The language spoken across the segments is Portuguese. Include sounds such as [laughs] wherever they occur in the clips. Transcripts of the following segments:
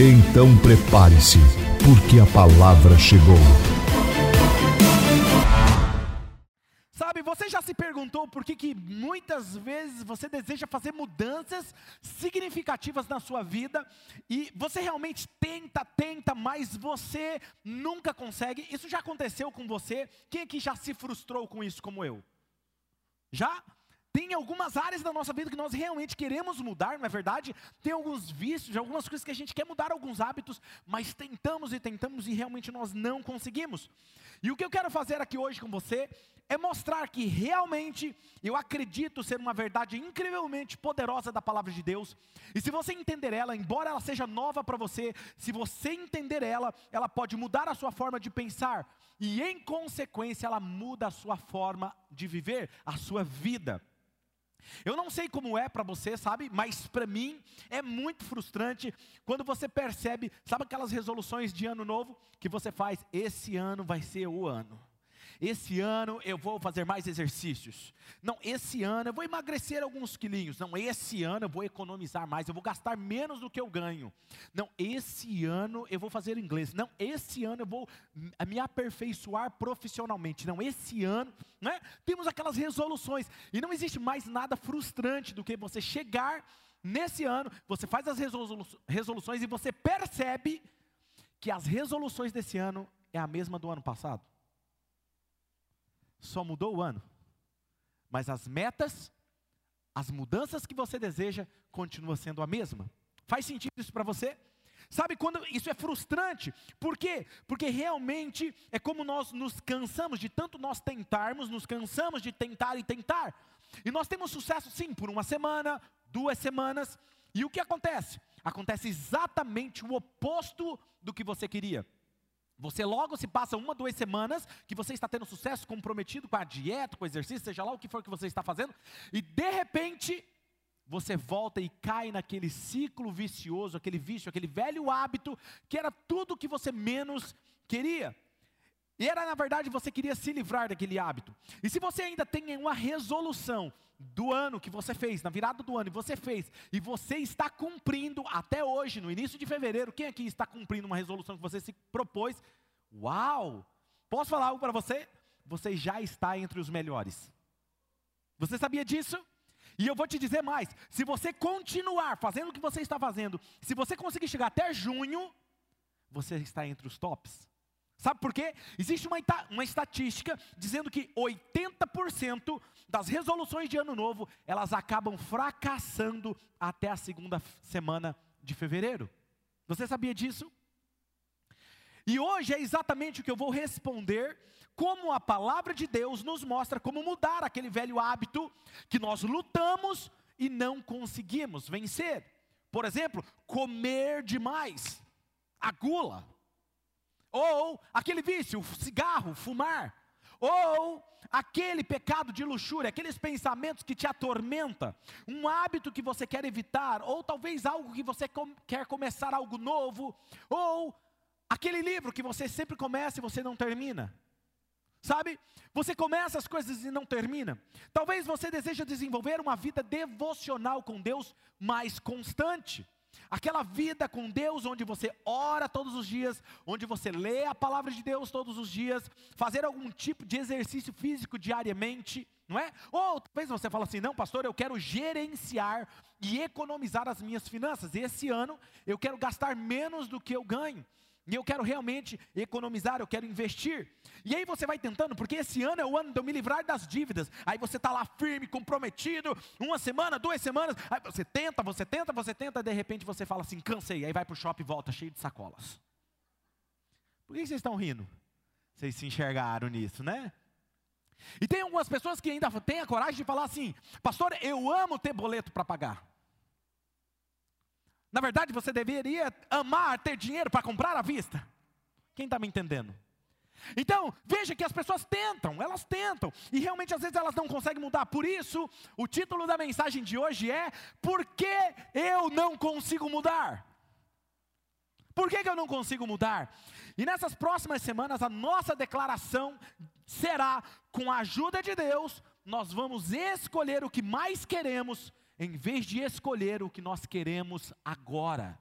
Então prepare-se, porque a palavra chegou. Sabe, você já se perguntou por que, que muitas vezes você deseja fazer mudanças significativas na sua vida e você realmente tenta, tenta, mas você nunca consegue? Isso já aconteceu com você? Quem aqui já se frustrou com isso, como eu? Já? Tem algumas áreas da nossa vida que nós realmente queremos mudar, não é verdade? Tem alguns vícios, algumas coisas que a gente quer mudar, alguns hábitos, mas tentamos e tentamos e realmente nós não conseguimos. E o que eu quero fazer aqui hoje com você é mostrar que realmente eu acredito ser uma verdade incrivelmente poderosa da palavra de Deus. E se você entender ela, embora ela seja nova para você, se você entender ela, ela pode mudar a sua forma de pensar e em consequência ela muda a sua forma de viver, a sua vida. Eu não sei como é para você, sabe? Mas para mim é muito frustrante quando você percebe, sabe aquelas resoluções de ano novo que você faz? Esse ano vai ser o ano. Esse ano eu vou fazer mais exercícios. Não, esse ano eu vou emagrecer alguns quilinhos. Não, esse ano eu vou economizar mais, eu vou gastar menos do que eu ganho. Não, esse ano eu vou fazer inglês. Não, esse ano eu vou me aperfeiçoar profissionalmente. Não, esse ano, né? Temos aquelas resoluções e não existe mais nada frustrante do que você chegar nesse ano, você faz as resolu resoluções e você percebe que as resoluções desse ano é a mesma do ano passado só mudou o ano, mas as metas, as mudanças que você deseja, continuam sendo a mesma. Faz sentido isso para você? Sabe quando isso é frustrante? Por quê? Porque realmente é como nós nos cansamos de tanto nós tentarmos, nos cansamos de tentar e tentar. E nós temos sucesso sim por uma semana, duas semanas, e o que acontece? Acontece exatamente o oposto do que você queria. Você logo se passa uma, duas semanas que você está tendo sucesso comprometido com a dieta, com o exercício, seja lá o que for que você está fazendo, e de repente você volta e cai naquele ciclo vicioso, aquele vício, aquele velho hábito que era tudo que você menos queria. E era na verdade você queria se livrar daquele hábito. E se você ainda tem uma resolução do ano que você fez, na virada do ano, e você fez, e você está cumprindo até hoje, no início de fevereiro, quem aqui está cumprindo uma resolução que você se propôs? Uau! Posso falar algo para você? Você já está entre os melhores. Você sabia disso? E eu vou te dizer mais: se você continuar fazendo o que você está fazendo, se você conseguir chegar até junho, você está entre os tops. Sabe por quê? Existe uma, uma estatística dizendo que 80% das resoluções de ano novo, elas acabam fracassando até a segunda semana de fevereiro. Você sabia disso? E hoje é exatamente o que eu vou responder, como a palavra de Deus nos mostra como mudar aquele velho hábito que nós lutamos e não conseguimos vencer. Por exemplo, comer demais, a gula ou aquele vício, cigarro, fumar, ou aquele pecado de luxúria, aqueles pensamentos que te atormenta, um hábito que você quer evitar, ou talvez algo que você com, quer começar algo novo, ou aquele livro que você sempre começa e você não termina. Sabe? Você começa as coisas e não termina. Talvez você deseja desenvolver uma vida devocional com Deus mais constante. Aquela vida com Deus, onde você ora todos os dias, onde você lê a palavra de Deus todos os dias, fazer algum tipo de exercício físico diariamente, não é? Ou talvez você fala assim: não, pastor, eu quero gerenciar e economizar as minhas finanças. Esse ano eu quero gastar menos do que eu ganho. E eu quero realmente economizar, eu quero investir. E aí você vai tentando, porque esse ano é o ano de eu me livrar das dívidas. Aí você está lá firme, comprometido, uma semana, duas semanas. Aí você tenta, você tenta, você tenta, de repente você fala assim, cansei. Aí vai para o shopping e volta cheio de sacolas. Por que vocês estão rindo? Vocês se enxergaram nisso, né? E tem algumas pessoas que ainda têm a coragem de falar assim: Pastor, eu amo ter boleto para pagar. Na verdade, você deveria amar ter dinheiro para comprar à vista. Quem está me entendendo? Então, veja que as pessoas tentam, elas tentam, e realmente às vezes elas não conseguem mudar. Por isso, o título da mensagem de hoje é: Por que eu não consigo mudar? Por que, que eu não consigo mudar? E nessas próximas semanas, a nossa declaração será: com a ajuda de Deus, nós vamos escolher o que mais queremos, em vez de escolher o que nós queremos agora.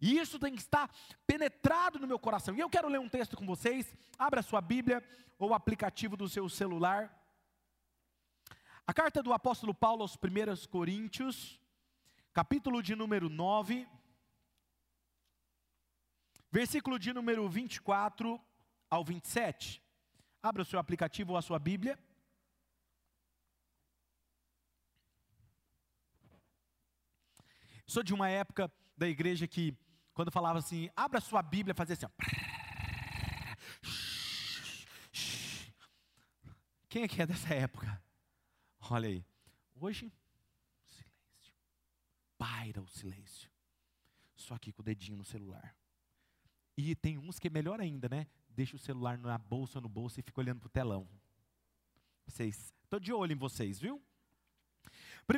E isso tem que estar penetrado no meu coração. E eu quero ler um texto com vocês. Abra a sua Bíblia ou o aplicativo do seu celular. A carta do apóstolo Paulo aos 1 Coríntios, capítulo de número 9, versículo de número 24 ao 27. Abra o seu aplicativo ou a sua Bíblia. Sou de uma época da igreja que quando falava assim, abra sua Bíblia, fazia assim. Ó. Quem é que é dessa época? Olha aí. Hoje, silêncio. Paira o silêncio. Só aqui com o dedinho no celular. E tem uns que é melhor ainda, né? Deixa o celular na bolsa no bolso e fica olhando para o telão. Vocês, estou de olho em vocês, viu?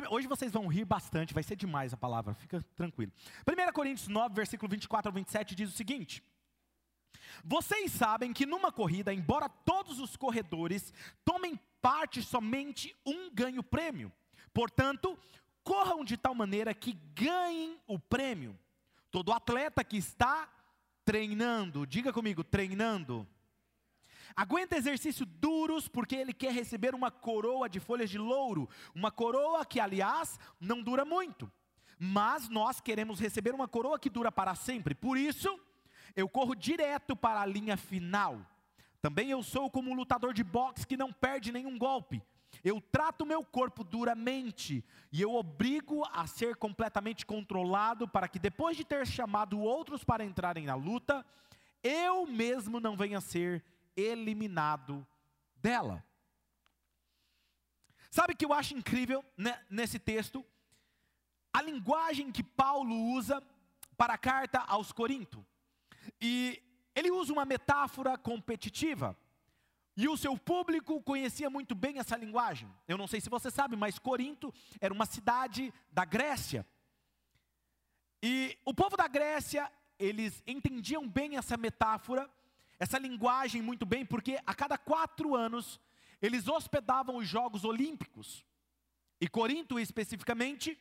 Hoje vocês vão rir bastante, vai ser demais a palavra, fica tranquilo. 1 Coríntios 9, versículo 24 ao 27 diz o seguinte: Vocês sabem que numa corrida, embora todos os corredores tomem parte somente um ganha o prêmio. Portanto, corram de tal maneira que ganhem o prêmio. Todo atleta que está treinando, diga comigo, treinando, Aguenta exercícios duros porque ele quer receber uma coroa de folhas de louro, uma coroa que, aliás, não dura muito. Mas nós queremos receber uma coroa que dura para sempre. Por isso, eu corro direto para a linha final. Também eu sou como um lutador de boxe que não perde nenhum golpe. Eu trato meu corpo duramente e eu obrigo a ser completamente controlado para que depois de ter chamado outros para entrarem na luta, eu mesmo não venha a ser eliminado dela. Sabe o que eu acho incrível nesse texto? A linguagem que Paulo usa para a carta aos Coríntios. E ele usa uma metáfora competitiva. E o seu público conhecia muito bem essa linguagem. Eu não sei se você sabe, mas Corinto era uma cidade da Grécia. E o povo da Grécia, eles entendiam bem essa metáfora essa linguagem muito bem, porque a cada quatro anos eles hospedavam os Jogos Olímpicos. E Corinto especificamente,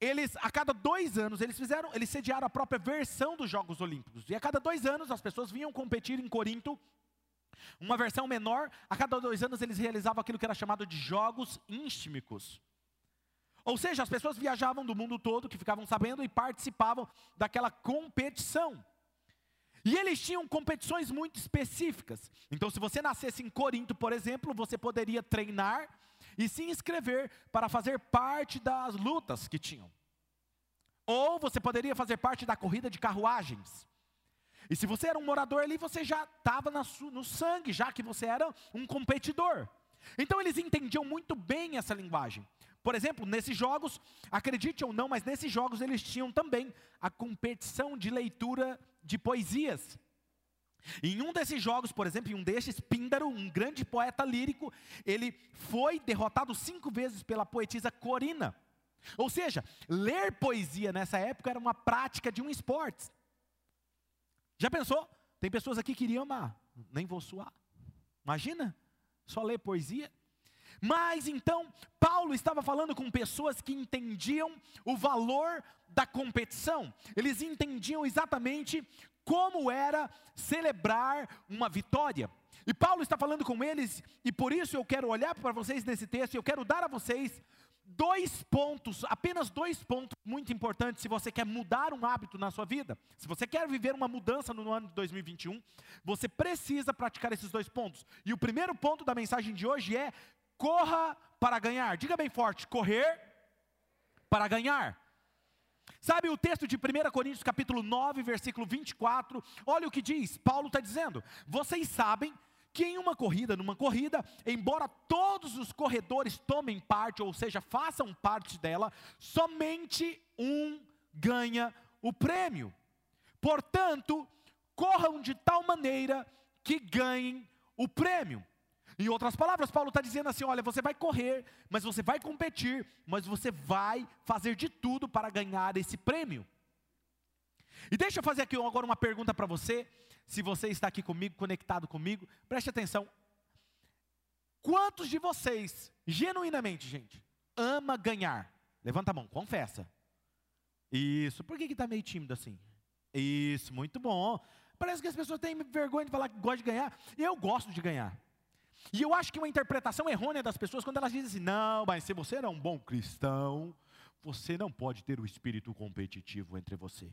eles a cada dois anos eles fizeram, eles sediaram a própria versão dos Jogos Olímpicos. E a cada dois anos as pessoas vinham competir em Corinto, uma versão menor. A cada dois anos eles realizavam aquilo que era chamado de Jogos Ístmicos. Ou seja, as pessoas viajavam do mundo todo, que ficavam sabendo e participavam daquela competição. E eles tinham competições muito específicas. Então, se você nascesse em Corinto, por exemplo, você poderia treinar e se inscrever para fazer parte das lutas que tinham. Ou você poderia fazer parte da corrida de carruagens. E se você era um morador ali, você já estava no sangue, já que você era um competidor. Então eles entendiam muito bem essa linguagem. Por exemplo, nesses jogos, acredite ou não, mas nesses jogos eles tinham também a competição de leitura de poesias. Em um desses jogos, por exemplo, em um destes, Píndaro, um grande poeta lírico, ele foi derrotado cinco vezes pela poetisa Corina. Ou seja, ler poesia nessa época era uma prática de um esporte. Já pensou? Tem pessoas aqui que iriam amar, nem vou suar. Imagina, só ler poesia. Mas então, Paulo estava falando com pessoas que entendiam o valor da competição, eles entendiam exatamente como era celebrar uma vitória. E Paulo está falando com eles, e por isso eu quero olhar para vocês nesse texto, eu quero dar a vocês dois pontos, apenas dois pontos muito importantes se você quer mudar um hábito na sua vida. Se você quer viver uma mudança no ano de 2021, você precisa praticar esses dois pontos. E o primeiro ponto da mensagem de hoje é corra para ganhar. Diga bem forte: correr para ganhar. Sabe o texto de 1 Coríntios capítulo 9, versículo 24? Olha o que diz, Paulo está dizendo: vocês sabem que em uma corrida, numa corrida, embora todos os corredores tomem parte, ou seja, façam parte dela, somente um ganha o prêmio. Portanto, corram de tal maneira que ganhem o prêmio. Em outras palavras, Paulo está dizendo assim: olha, você vai correr, mas você vai competir, mas você vai fazer de tudo para ganhar esse prêmio. E deixa eu fazer aqui agora uma pergunta para você, se você está aqui comigo, conectado comigo, preste atenção. Quantos de vocês, genuinamente, gente, ama ganhar? Levanta a mão, confessa. Isso, por que está meio tímido assim? Isso, muito bom. Parece que as pessoas têm vergonha de falar que gostam de ganhar. Eu gosto de ganhar. E eu acho que uma interpretação errônea das pessoas quando elas dizem assim: não, mas se você é um bom cristão, você não pode ter o espírito competitivo entre você.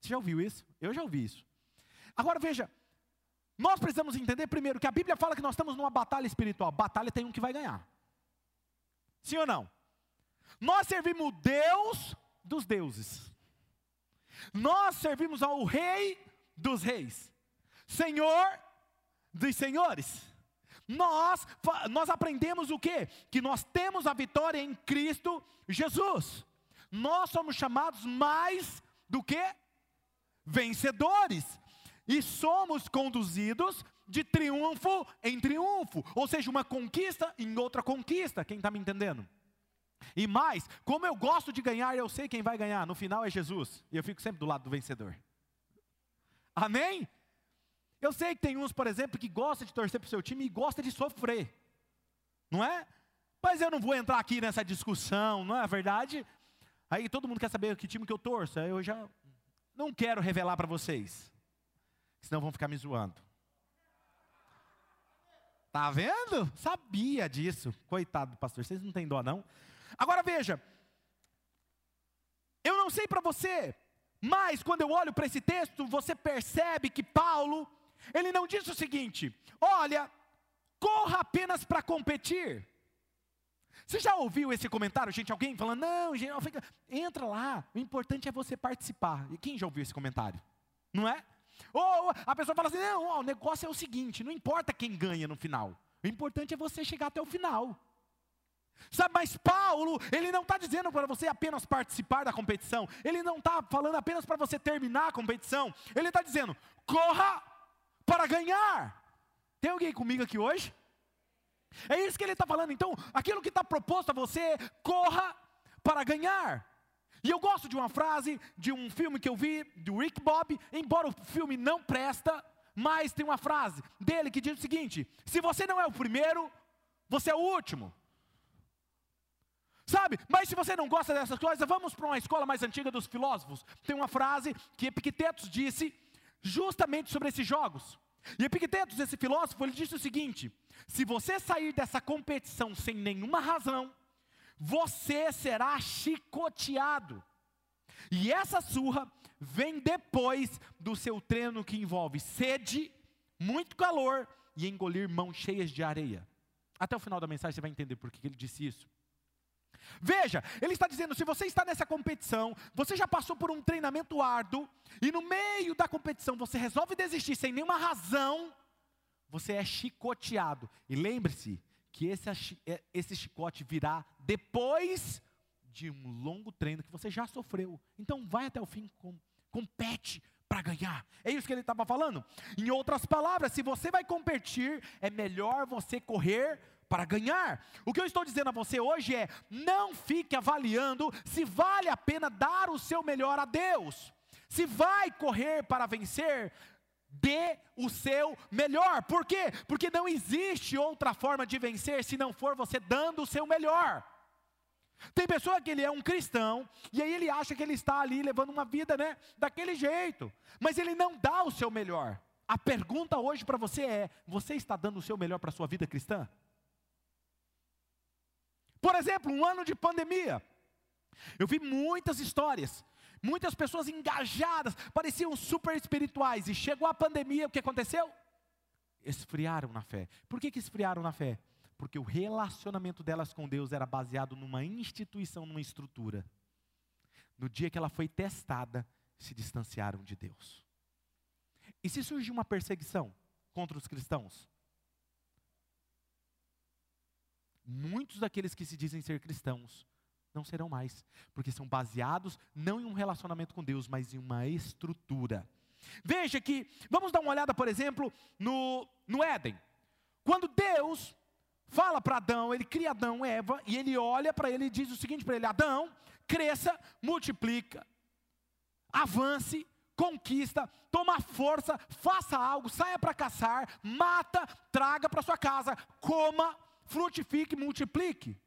Você já ouviu isso? Eu já ouvi isso. Agora veja, nós precisamos entender primeiro que a Bíblia fala que nós estamos numa batalha espiritual. Batalha tem um que vai ganhar. Sim ou não? Nós servimos Deus dos deuses. Nós servimos ao Rei dos reis. Senhor dos senhores. Nós, nós aprendemos o que? Que nós temos a vitória em Cristo Jesus. Nós somos chamados mais do que vencedores. E somos conduzidos de triunfo em triunfo. Ou seja, uma conquista em outra conquista. Quem está me entendendo? E mais, como eu gosto de ganhar, eu sei quem vai ganhar. No final é Jesus. E eu fico sempre do lado do vencedor. Amém? Eu sei que tem uns, por exemplo, que gosta de torcer para o seu time e gosta de sofrer. Não é? Mas eu não vou entrar aqui nessa discussão, não é verdade? Aí todo mundo quer saber que time que eu torço. Aí eu já não quero revelar para vocês. Senão vão ficar me zoando. Tá vendo? Sabia disso. Coitado do pastor, vocês não têm dó não? Agora veja. Eu não sei para você, mas quando eu olho para esse texto, você percebe que Paulo ele não disse o seguinte: olha, corra apenas para competir. Você já ouviu esse comentário, gente? Alguém falando, não, gente, entra lá, o importante é você participar. E quem já ouviu esse comentário? Não é? Ou a pessoa fala assim: não, ó, o negócio é o seguinte, não importa quem ganha no final, o importante é você chegar até o final. Sabe, mas Paulo, ele não está dizendo para você apenas participar da competição, ele não está falando apenas para você terminar a competição, ele está dizendo: corra para ganhar. Tem alguém comigo aqui hoje? É isso que ele está falando. Então, aquilo que está proposto a você, corra para ganhar. E eu gosto de uma frase de um filme que eu vi, do Rick Bob, embora o filme não presta, mas tem uma frase dele que diz o seguinte: se você não é o primeiro, você é o último. Sabe? Mas se você não gosta dessas coisas, vamos para uma escola mais antiga dos filósofos. Tem uma frase que Epictetos disse justamente sobre esses jogos. E Epictetos, esse filósofo, ele disse o seguinte: se você sair dessa competição sem nenhuma razão, você será chicoteado. E essa surra vem depois do seu treino que envolve sede, muito calor e engolir mãos cheias de areia. Até o final da mensagem você vai entender por que ele disse isso. Veja, ele está dizendo: se você está nessa competição, você já passou por um treinamento árduo, e no meio da competição você resolve desistir sem nenhuma razão, você é chicoteado. E lembre-se que esse, é, esse chicote virá depois de um longo treino que você já sofreu. Então vai até o fim, com, compete para ganhar. É isso que ele estava falando. Em outras palavras, se você vai competir, é melhor você correr para ganhar. O que eu estou dizendo a você hoje é: não fique avaliando se vale a pena dar o seu melhor a Deus. Se vai correr para vencer, dê o seu melhor. Por quê? Porque não existe outra forma de vencer se não for você dando o seu melhor. Tem pessoa que ele é um cristão e aí ele acha que ele está ali levando uma vida, né, daquele jeito, mas ele não dá o seu melhor. A pergunta hoje para você é: você está dando o seu melhor para a sua vida cristã? Por exemplo, um ano de pandemia. Eu vi muitas histórias, muitas pessoas engajadas, pareciam super espirituais, e chegou a pandemia, o que aconteceu? Esfriaram na fé. Por que, que esfriaram na fé? Porque o relacionamento delas com Deus era baseado numa instituição, numa estrutura. No dia que ela foi testada, se distanciaram de Deus. E se surgiu uma perseguição? contra os cristãos? Muitos daqueles que se dizem ser cristãos não serão mais, porque são baseados não em um relacionamento com Deus, mas em uma estrutura. Veja que, vamos dar uma olhada, por exemplo, no, no Éden. Quando Deus fala para Adão, ele cria Adão e Eva, e ele olha para ele e diz o seguinte para ele: Adão, cresça, multiplica, avance, conquista, toma força, faça algo, saia para caçar, mata, traga para sua casa, coma, frutifique, multiplique.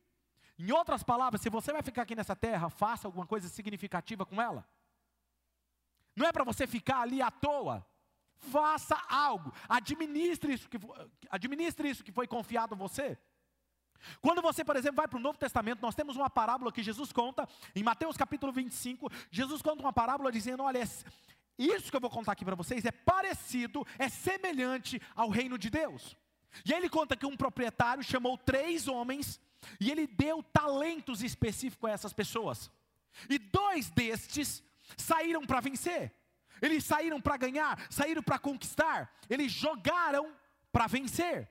Em outras palavras, se você vai ficar aqui nessa terra, faça alguma coisa significativa com ela. Não é para você ficar ali à toa. Faça algo, administre isso que, administre isso que foi confiado a você. Quando você, por exemplo, vai para o Novo Testamento, nós temos uma parábola que Jesus conta, em Mateus capítulo 25, Jesus conta uma parábola dizendo: olha, isso que eu vou contar aqui para vocês é parecido, é semelhante ao reino de Deus. E aí ele conta que um proprietário chamou três homens e ele deu talentos específicos a essas pessoas. E dois destes saíram para vencer. Eles saíram para ganhar, saíram para conquistar. Eles jogaram para vencer.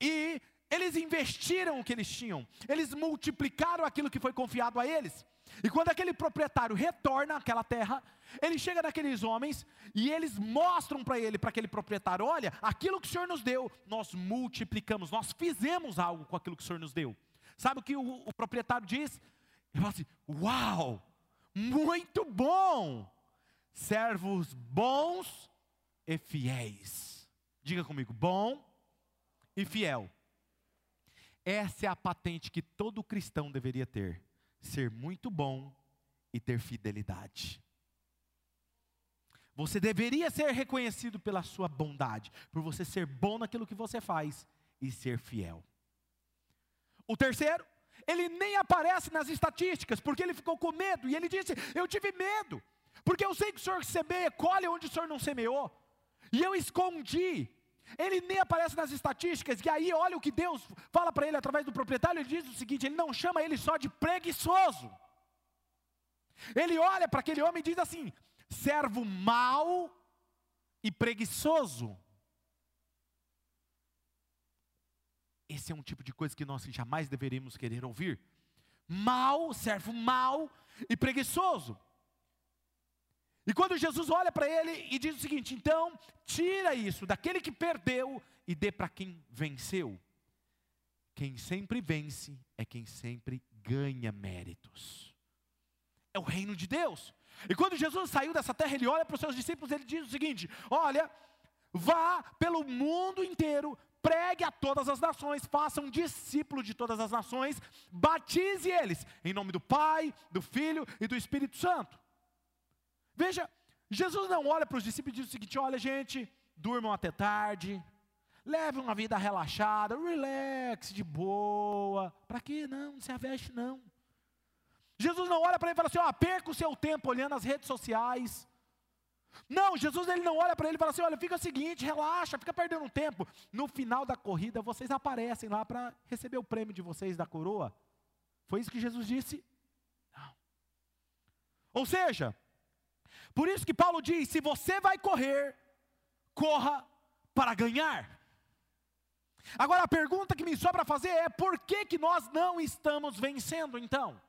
E eles investiram o que eles tinham. Eles multiplicaram aquilo que foi confiado a eles. E quando aquele proprietário retorna àquela terra, ele chega naqueles homens e eles mostram para ele, para aquele proprietário: olha, aquilo que o Senhor nos deu, nós multiplicamos, nós fizemos algo com aquilo que o Senhor nos deu. Sabe o que o, o proprietário diz? Ele fala assim: Uau, muito bom, servos bons e fiéis. Diga comigo: bom e fiel. Essa é a patente que todo cristão deveria ter: ser muito bom e ter fidelidade. Você deveria ser reconhecido pela sua bondade, por você ser bom naquilo que você faz e ser fiel. O terceiro, ele nem aparece nas estatísticas, porque ele ficou com medo, e ele disse: Eu tive medo, porque eu sei que o senhor semeia, colhe onde o senhor não semeou, e eu escondi. Ele nem aparece nas estatísticas, e aí olha o que Deus fala para ele através do proprietário: ele diz o seguinte, ele não chama ele só de preguiçoso. Ele olha para aquele homem e diz assim: servo mau e preguiçoso. Esse é um tipo de coisa que nós jamais deveríamos querer ouvir. Mal, servo mal e preguiçoso. E quando Jesus olha para ele e diz o seguinte: então, tira isso daquele que perdeu e dê para quem venceu. Quem sempre vence é quem sempre ganha méritos. É o reino de Deus. E quando Jesus saiu dessa terra, ele olha para os seus discípulos, ele diz o seguinte: Olha, vá pelo mundo inteiro, pregue a todas as nações, faça um discípulo de todas as nações, batize eles, em nome do Pai, do Filho e do Espírito Santo. Veja, Jesus não olha para os discípulos e diz o seguinte: olha, gente, durmam até tarde, leve uma vida relaxada, relax, de boa. Para quê? Não, não se aveste, não. Jesus não olha para ele e fala assim: ó, perca o seu tempo olhando as redes sociais, não, Jesus ele não olha para ele e fala assim: olha, fica o seguinte, relaxa, fica perdendo tempo. No final da corrida, vocês aparecem lá para receber o prêmio de vocês da coroa. Foi isso que Jesus disse? Não. Ou seja, por isso que Paulo diz: se você vai correr, corra para ganhar. Agora a pergunta que me sobra fazer é: por que, que nós não estamos vencendo então?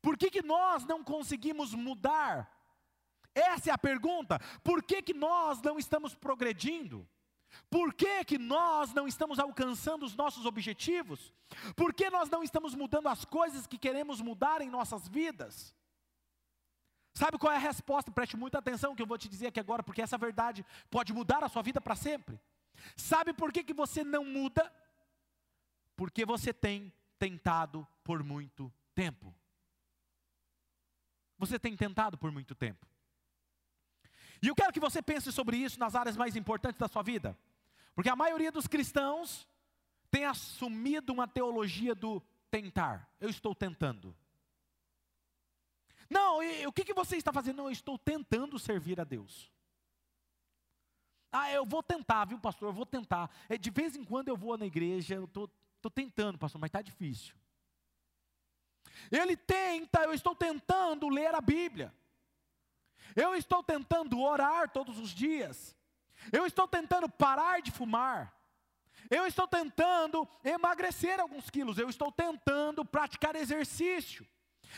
Por que, que nós não conseguimos mudar essa é a pergunta. Por que, que nós não estamos progredindo? Por que, que nós não estamos alcançando os nossos objetivos? Por que nós não estamos mudando as coisas que queremos mudar em nossas vidas? Sabe qual é a resposta? Preste muita atenção que eu vou te dizer aqui agora, porque essa verdade pode mudar a sua vida para sempre. Sabe por que, que você não muda? Porque você tem tentado por muito tempo. Você tem tentado por muito tempo. E eu quero que você pense sobre isso nas áreas mais importantes da sua vida. Porque a maioria dos cristãos tem assumido uma teologia do tentar. Eu estou tentando. Não, e, o que, que você está fazendo? Não, eu estou tentando servir a Deus. Ah, eu vou tentar, viu, pastor? Eu vou tentar. É, de vez em quando eu vou na igreja, eu estou tentando, pastor, mas está difícil. Ele tenta, eu estou tentando ler a Bíblia. Eu estou tentando orar todos os dias. Eu estou tentando parar de fumar. Eu estou tentando emagrecer alguns quilos. Eu estou tentando praticar exercício.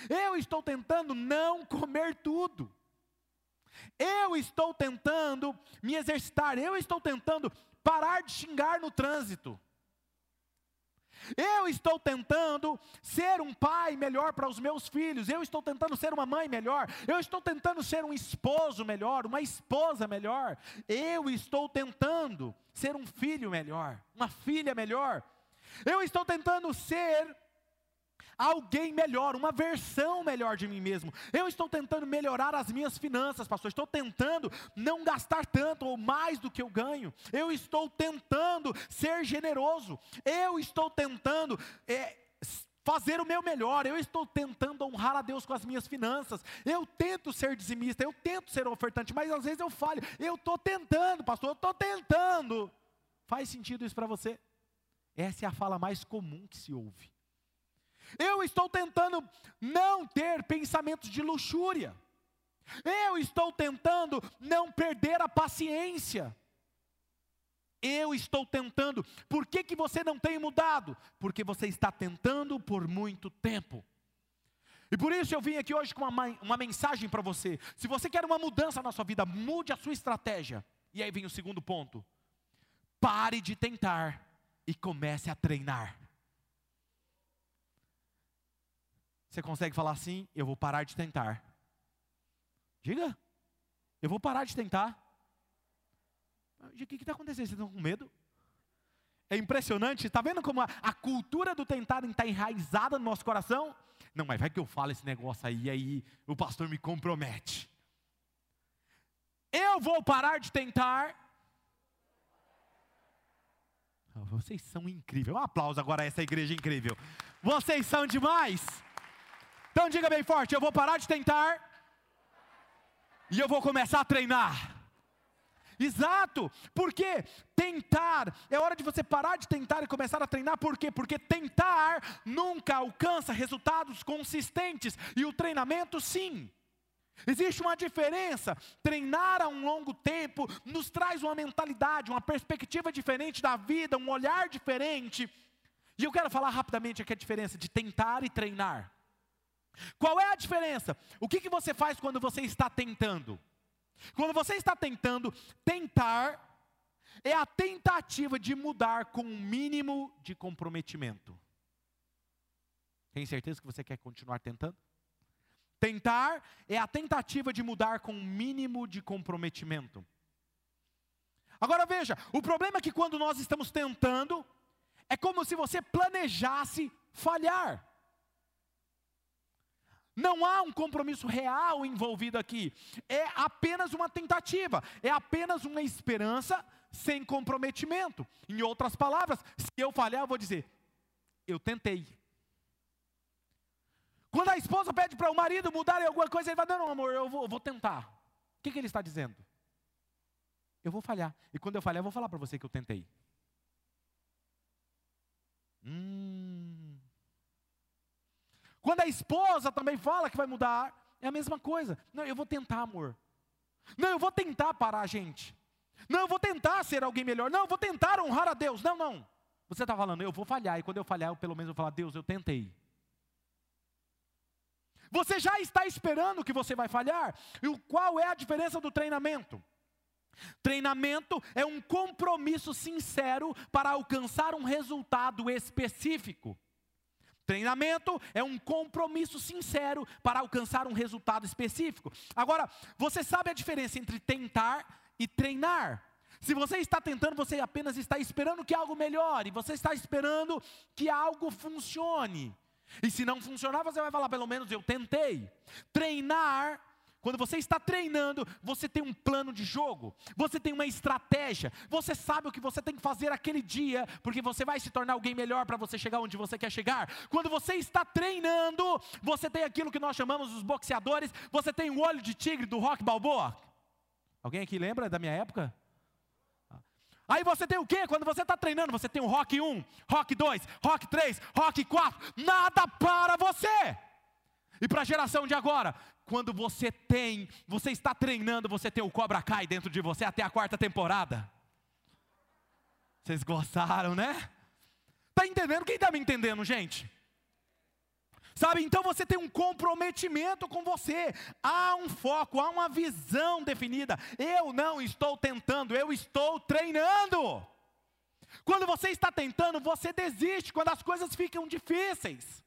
Eu estou tentando não comer tudo. Eu estou tentando me exercitar. Eu estou tentando parar de xingar no trânsito. Eu estou tentando ser um pai melhor para os meus filhos, eu estou tentando ser uma mãe melhor, eu estou tentando ser um esposo melhor, uma esposa melhor, eu estou tentando ser um filho melhor, uma filha melhor, eu estou tentando ser alguém melhor, uma versão melhor de mim mesmo. Eu estou tentando melhorar as minhas finanças, pastor. Estou tentando não gastar tanto ou mais do que eu ganho. Eu estou tentando ser generoso. Eu estou tentando. É, fazer o meu melhor, eu estou tentando honrar a Deus com as minhas finanças, eu tento ser dizimista, eu tento ser ofertante, mas às vezes eu falho, eu estou tentando, pastor, eu estou tentando. Faz sentido isso para você? Essa é a fala mais comum que se ouve. Eu estou tentando não ter pensamentos de luxúria. Eu estou tentando não perder a paciência. Eu estou tentando. Por que, que você não tem mudado? Porque você está tentando por muito tempo. E por isso eu vim aqui hoje com uma, uma mensagem para você. Se você quer uma mudança na sua vida, mude a sua estratégia. E aí vem o segundo ponto. Pare de tentar e comece a treinar. Você consegue falar assim? Eu vou parar de tentar. Diga. Eu vou parar de tentar. O que está acontecendo? Vocês estão com medo? É impressionante. Está vendo como a, a, cultura do tentar está enraizada no nosso coração? Não, mas vai que eu falo esse negócio aí, aí o pastor me compromete. Eu vou parar de tentar. Vocês são incríveis. Um aplauso agora a essa igreja incrível. Vocês são demais. Então diga bem forte: eu vou parar de tentar e eu vou começar a treinar. Exato, porque tentar, é hora de você parar de tentar e começar a treinar, por quê? Porque tentar nunca alcança resultados consistentes, e o treinamento sim. Existe uma diferença. Treinar a um longo tempo nos traz uma mentalidade, uma perspectiva diferente da vida, um olhar diferente. E eu quero falar rapidamente aqui a diferença de tentar e treinar. Qual é a diferença? O que, que você faz quando você está tentando? Quando você está tentando, tentar é a tentativa de mudar com um mínimo de comprometimento. Tem certeza que você quer continuar tentando? Tentar é a tentativa de mudar com um mínimo de comprometimento. Agora veja, o problema é que quando nós estamos tentando, é como se você planejasse falhar. Não há um compromisso real envolvido aqui. É apenas uma tentativa, é apenas uma esperança sem comprometimento. Em outras palavras, se eu falhar, eu vou dizer: eu tentei. Quando a esposa pede para o marido mudar alguma coisa, ele vai: não, não, amor, eu vou, vou tentar. O que, que ele está dizendo? Eu vou falhar. E quando eu falhar, eu vou falar para você que eu tentei. Hum. Quando a esposa também fala que vai mudar, é a mesma coisa. Não, eu vou tentar, amor. Não, eu vou tentar parar a gente. Não, eu vou tentar ser alguém melhor. Não, eu vou tentar honrar a Deus. Não, não. Você está falando, eu vou falhar. E quando eu falhar, eu pelo menos vou falar, Deus, eu tentei. Você já está esperando que você vai falhar. E qual é a diferença do treinamento? Treinamento é um compromisso sincero para alcançar um resultado específico. Treinamento é um compromisso sincero para alcançar um resultado específico. Agora, você sabe a diferença entre tentar e treinar? Se você está tentando, você apenas está esperando que algo melhore, você está esperando que algo funcione. E se não funcionar, você vai falar, pelo menos eu tentei. Treinar quando você está treinando, você tem um plano de jogo, você tem uma estratégia, você sabe o que você tem que fazer aquele dia, porque você vai se tornar alguém melhor para você chegar onde você quer chegar. Quando você está treinando, você tem aquilo que nós chamamos os boxeadores, você tem o olho de tigre do Rock Balboa. Alguém aqui lembra da minha época? Aí você tem o que? Quando você está treinando, você tem o Rock 1, Rock 2, Rock 3, Rock 4, nada para você. E para a geração de agora, quando você tem, você está treinando, você tem o Cobra Kai dentro de você até a quarta temporada. Vocês gostaram, né? Tá entendendo? Quem está me entendendo, gente? Sabe, então você tem um comprometimento com você, há um foco, há uma visão definida. Eu não estou tentando, eu estou treinando. Quando você está tentando, você desiste quando as coisas ficam difíceis.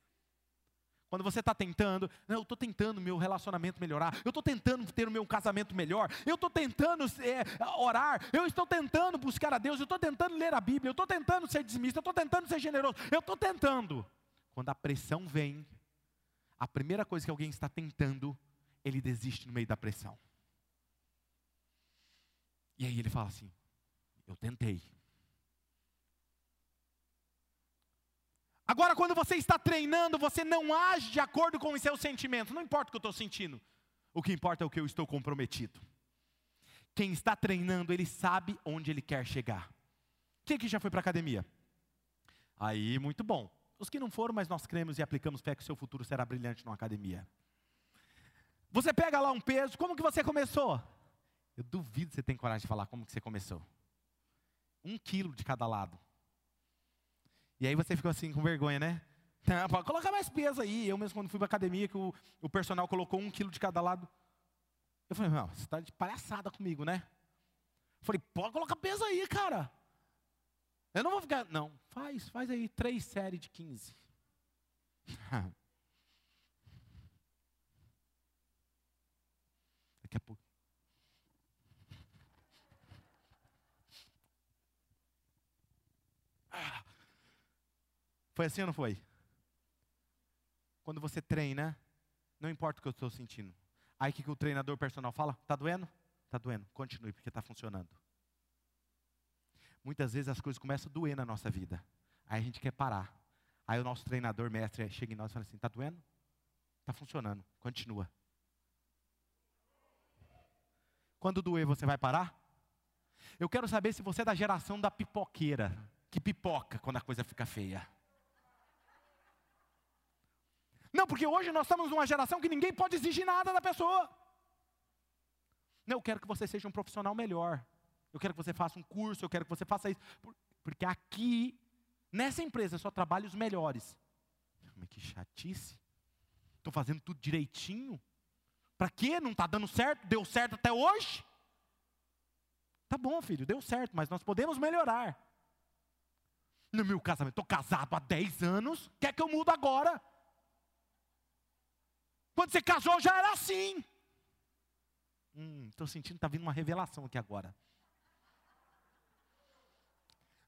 Quando você está tentando, eu estou tentando meu relacionamento melhorar, eu estou tentando ter o meu casamento melhor, eu estou tentando é, orar, eu estou tentando buscar a Deus, eu estou tentando ler a Bíblia, eu estou tentando ser dizimista, eu estou tentando ser generoso, eu estou tentando. Quando a pressão vem, a primeira coisa que alguém está tentando, ele desiste no meio da pressão. E aí ele fala assim: Eu tentei. Agora, quando você está treinando, você não age de acordo com os seus sentimentos. Não importa o que eu estou sentindo. O que importa é o que eu estou comprometido. Quem está treinando, ele sabe onde ele quer chegar. Quem aqui já foi para a academia? Aí, muito bom. Os que não foram, mas nós cremos e aplicamos fé que o seu futuro será brilhante numa academia. Você pega lá um peso, como que você começou? Eu duvido que você tem coragem de falar como que você começou. Um quilo de cada lado. E aí você ficou assim com vergonha, né? Não, pode colocar mais peso aí. Eu mesmo quando fui para academia, que o, o personal colocou um quilo de cada lado. Eu falei, não, você está de palhaçada comigo, né? Eu falei, pode colocar peso aí, cara. Eu não vou ficar. Não, faz, faz aí três séries de 15. [laughs] Daqui a pouco. Foi assim ou não foi? Quando você treina, não importa o que eu estou sentindo. Aí o que, que o treinador personal fala? Tá doendo? Tá doendo. Continue, porque está funcionando. Muitas vezes as coisas começam a doer na nossa vida. Aí a gente quer parar. Aí o nosso treinador, mestre, chega em nós e fala assim: está doendo? Está funcionando, continua. Quando doer, você vai parar? Eu quero saber se você é da geração da pipoqueira, que pipoca quando a coisa fica feia. Não, porque hoje nós estamos numa geração que ninguém pode exigir nada da pessoa. Não, eu quero que você seja um profissional melhor eu quero que você faça um curso, eu quero que você faça isso. Porque aqui, nessa empresa, só trabalho os melhores. Mas que chatice. Estou fazendo tudo direitinho. Para quê? Não está dando certo? Deu certo até hoje? Tá bom, filho, deu certo, mas nós podemos melhorar. No meu casamento, estou casado há 10 anos, quer que eu mude agora? Quando você casou já era assim. Estou hum, sentindo que está vindo uma revelação aqui agora.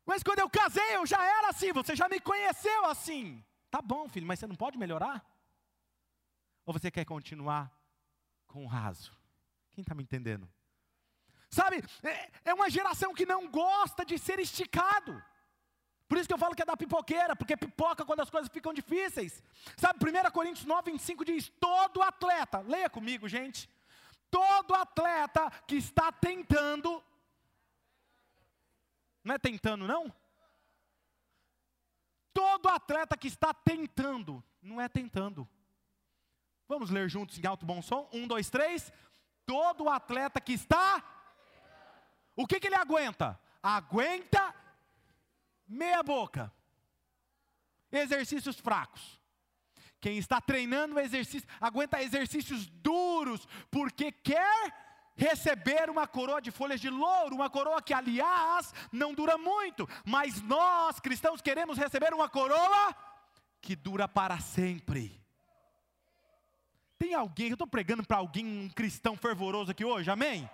Mas quando eu casei, eu já era assim, você já me conheceu assim. Tá bom, filho, mas você não pode melhorar? Ou você quer continuar com o raso? Quem está me entendendo? Sabe, é, é uma geração que não gosta de ser esticado. Por isso que eu falo que é da pipoqueira, porque pipoca quando as coisas ficam difíceis. Sabe, 1 Coríntios 9, 25 diz: todo atleta, leia comigo, gente. Todo atleta que está tentando não é tentando, não? Todo atleta que está tentando, não é tentando. Vamos ler juntos em alto bom som? Um, dois, três. Todo atleta que está. O que, que ele aguenta? Aguenta meia boca. Exercícios fracos. Quem está treinando exercício, aguenta exercícios duros, porque quer receber uma coroa de folhas de louro, uma coroa que, aliás, não dura muito, mas nós, cristãos, queremos receber uma coroa que dura para sempre. Tem alguém, eu estou pregando para alguém, um cristão fervoroso aqui hoje, amém?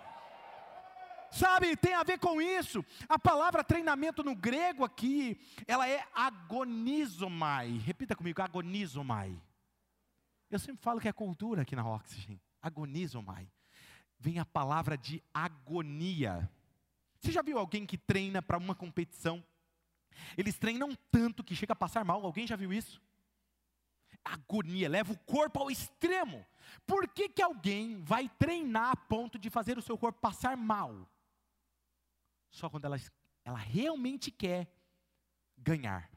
Sabe, tem a ver com isso. A palavra treinamento no grego aqui, ela é agonizomai. Repita comigo, agonizomai. Eu sempre falo que é cultura aqui na Oxygen. Agonizomai vem a palavra de agonia. Você já viu alguém que treina para uma competição? Eles treinam tanto que chega a passar mal. Alguém já viu isso? Agonia, leva o corpo ao extremo. Por que, que alguém vai treinar a ponto de fazer o seu corpo passar mal? Só quando ela, ela realmente quer ganhar.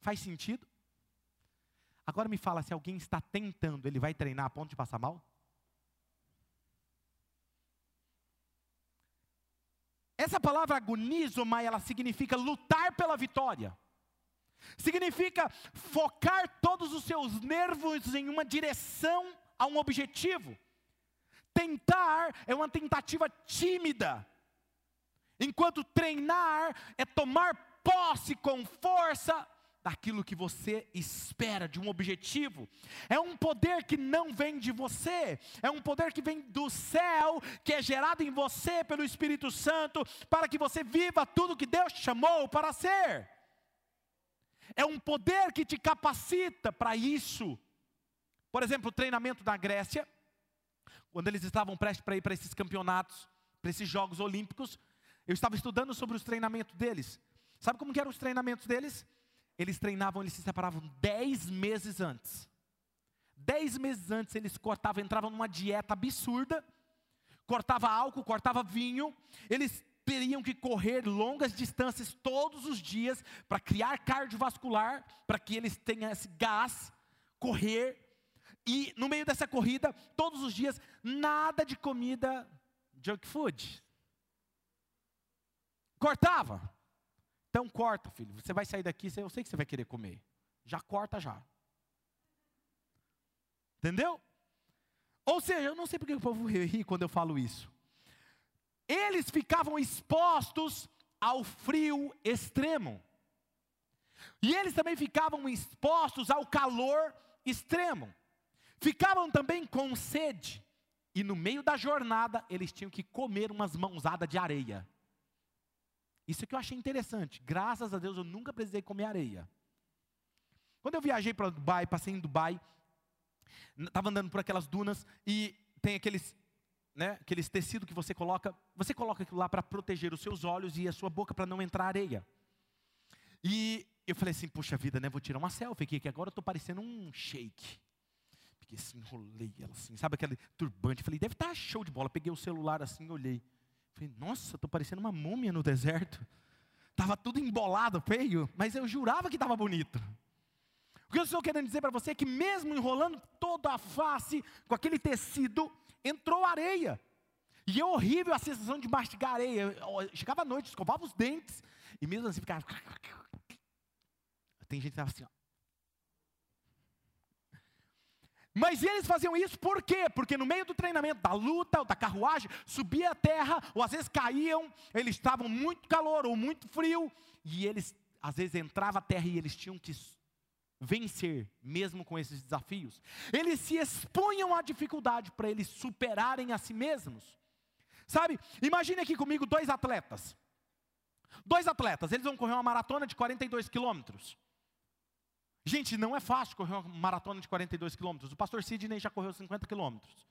Faz sentido? Agora me fala, se alguém está tentando, ele vai treinar a ponto de passar mal? Essa palavra agonizomai, ela significa lutar pela vitória. Significa focar todos os seus nervos em uma direção, a um objetivo. Tentar é uma tentativa tímida, enquanto treinar é tomar posse com força daquilo que você espera, de um objetivo. É um poder que não vem de você, é um poder que vem do céu, que é gerado em você pelo Espírito Santo, para que você viva tudo que Deus te chamou para ser. É um poder que te capacita para isso. Por exemplo, o treinamento da Grécia, quando eles estavam prestes para ir para esses campeonatos, para esses Jogos Olímpicos, eu estava estudando sobre os treinamentos deles. Sabe como eram os treinamentos deles? Eles treinavam, eles se separavam dez meses antes. Dez meses antes eles cortavam, entravam numa dieta absurda, cortava álcool, cortava vinho, eles teriam que correr longas distâncias todos os dias para criar cardiovascular, para que eles tenham esse gás, correr. E no meio dessa corrida, todos os dias, nada de comida junk food. Cortava. Então corta, filho. Você vai sair daqui, eu sei que você vai querer comer. Já corta já. Entendeu? Ou seja, eu não sei porque o povo ri quando eu falo isso eles ficavam expostos ao frio extremo. E eles também ficavam expostos ao calor extremo. Ficavam também com sede. E no meio da jornada, eles tinham que comer umas mãozadas de areia. Isso que eu achei interessante. Graças a Deus eu nunca precisei comer areia. Quando eu viajei para Dubai, passei em Dubai, estava andando por aquelas dunas e tem aqueles né, aqueles tecidos que você coloca, você coloca aquilo lá para proteger os seus olhos e a sua boca para não entrar areia. E eu falei assim, puxa vida, né, vou tirar uma selfie aqui, que agora eu estou parecendo um shake. Peguei assim, enrolei ela assim, sabe aquele turbante, falei, deve estar tá show de bola. Peguei o celular assim, olhei. Falei, nossa, estou parecendo uma múmia no deserto. Tava tudo embolado, feio, mas eu jurava que estava bonito. O que eu estou querendo dizer para você é que mesmo enrolando toda a face com aquele tecido, entrou areia. E é horrível a sensação de mastigar areia. Eu chegava à noite, escovava os dentes, e mesmo assim ficava. Tem gente que estava assim, ó. Mas eles faziam isso por quê? Porque no meio do treinamento, da luta, da carruagem, subia a terra, ou às vezes caíam, eles estavam muito calor ou muito frio, e eles, às vezes, entrava a terra e eles tinham que vencer, mesmo com esses desafios. Eles se expunham à dificuldade para eles superarem a si mesmos. Sabe, imagine aqui comigo dois atletas. Dois atletas, eles vão correr uma maratona de 42 quilômetros. Gente, não é fácil correr uma maratona de 42 quilômetros. O pastor Sidney já correu 50 quilômetros.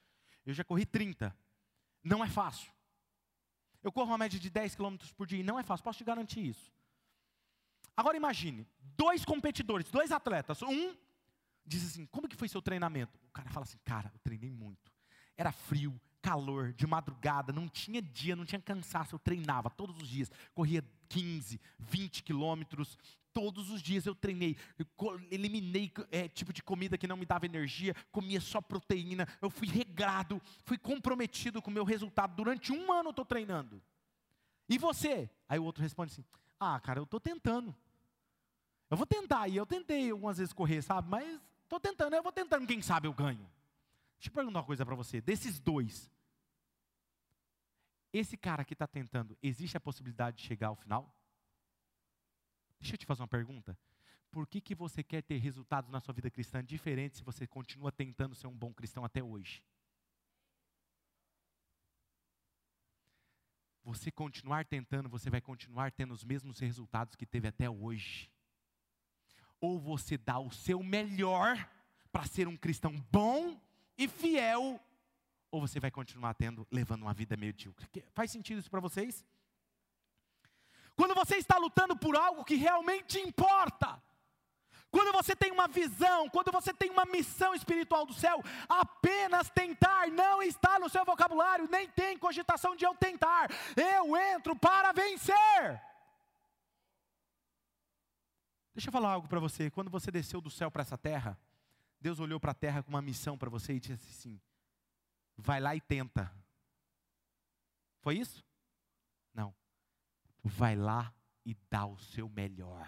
Eu já corri 30. Não é fácil. Eu corro uma média de 10 quilômetros por dia e não é fácil, posso te garantir isso. Agora imagine, dois competidores, dois atletas. Um diz assim: Como que foi seu treinamento? O cara fala assim: Cara, eu treinei muito. Era frio, calor, de madrugada, não tinha dia, não tinha cansaço. Eu treinava todos os dias, corria 15, 20 quilômetros. Todos os dias eu treinei, eliminei é, tipo de comida que não me dava energia, comia só proteína. Eu fui regrado, fui comprometido com o meu resultado. Durante um ano eu estou treinando. E você? Aí o outro responde assim: ah, cara, eu estou tentando. Eu vou tentar, e eu tentei algumas vezes correr, sabe? Mas estou tentando, eu vou tentando, quem sabe eu ganho. Deixa eu perguntar uma coisa para você. Desses dois, esse cara que está tentando, existe a possibilidade de chegar ao final? Deixa eu te fazer uma pergunta. Por que, que você quer ter resultados na sua vida cristã diferentes se você continua tentando ser um bom cristão até hoje? você continuar tentando, você vai continuar tendo os mesmos resultados que teve até hoje. Ou você dá o seu melhor para ser um cristão bom e fiel, ou você vai continuar tendo, levando uma vida medíocre. Faz sentido isso para vocês? Quando você está lutando por algo que realmente importa, quando você tem uma visão, quando você tem uma missão espiritual do céu, apenas tentar não está no seu vocabulário, nem tem cogitação de eu tentar. Eu entro para vencer. Deixa eu falar algo para você. Quando você desceu do céu para essa terra, Deus olhou para a terra com uma missão para você e disse assim: vai lá e tenta. Foi isso? Vai lá e dá o seu melhor.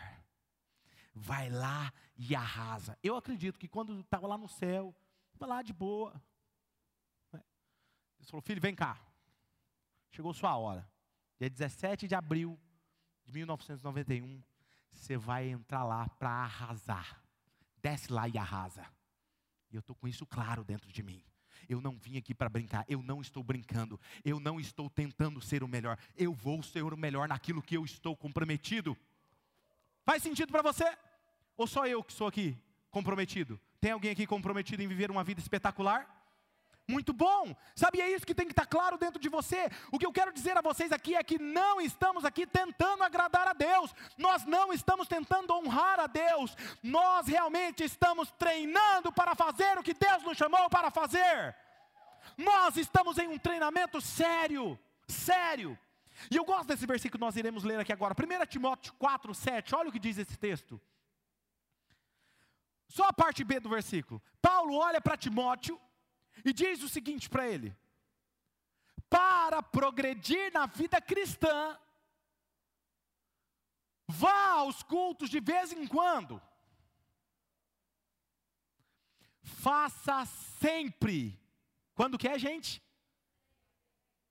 Vai lá e arrasa. Eu acredito que quando estava lá no céu, estava lá de boa. Né? Deus falou: filho, vem cá. Chegou sua hora. Dia 17 de abril de 1991, você vai entrar lá para arrasar. Desce lá e arrasa. E eu estou com isso claro dentro de mim. Eu não vim aqui para brincar, eu não estou brincando, eu não estou tentando ser o melhor, eu vou ser o melhor naquilo que eu estou comprometido. Faz sentido para você? Ou só eu que sou aqui comprometido? Tem alguém aqui comprometido em viver uma vida espetacular? Muito bom, sabe? É isso que tem que estar claro dentro de você. O que eu quero dizer a vocês aqui é que não estamos aqui tentando agradar a Deus, nós não estamos tentando honrar a Deus, nós realmente estamos treinando para fazer o que Deus nos chamou para fazer. Nós estamos em um treinamento sério, sério. E eu gosto desse versículo que nós iremos ler aqui agora. 1 Timóteo 4, 7. Olha o que diz esse texto. Só a parte B do versículo. Paulo olha para Timóteo e diz o seguinte para ele: Para progredir na vida cristã, vá aos cultos de vez em quando. Faça sempre. Quando quer, gente?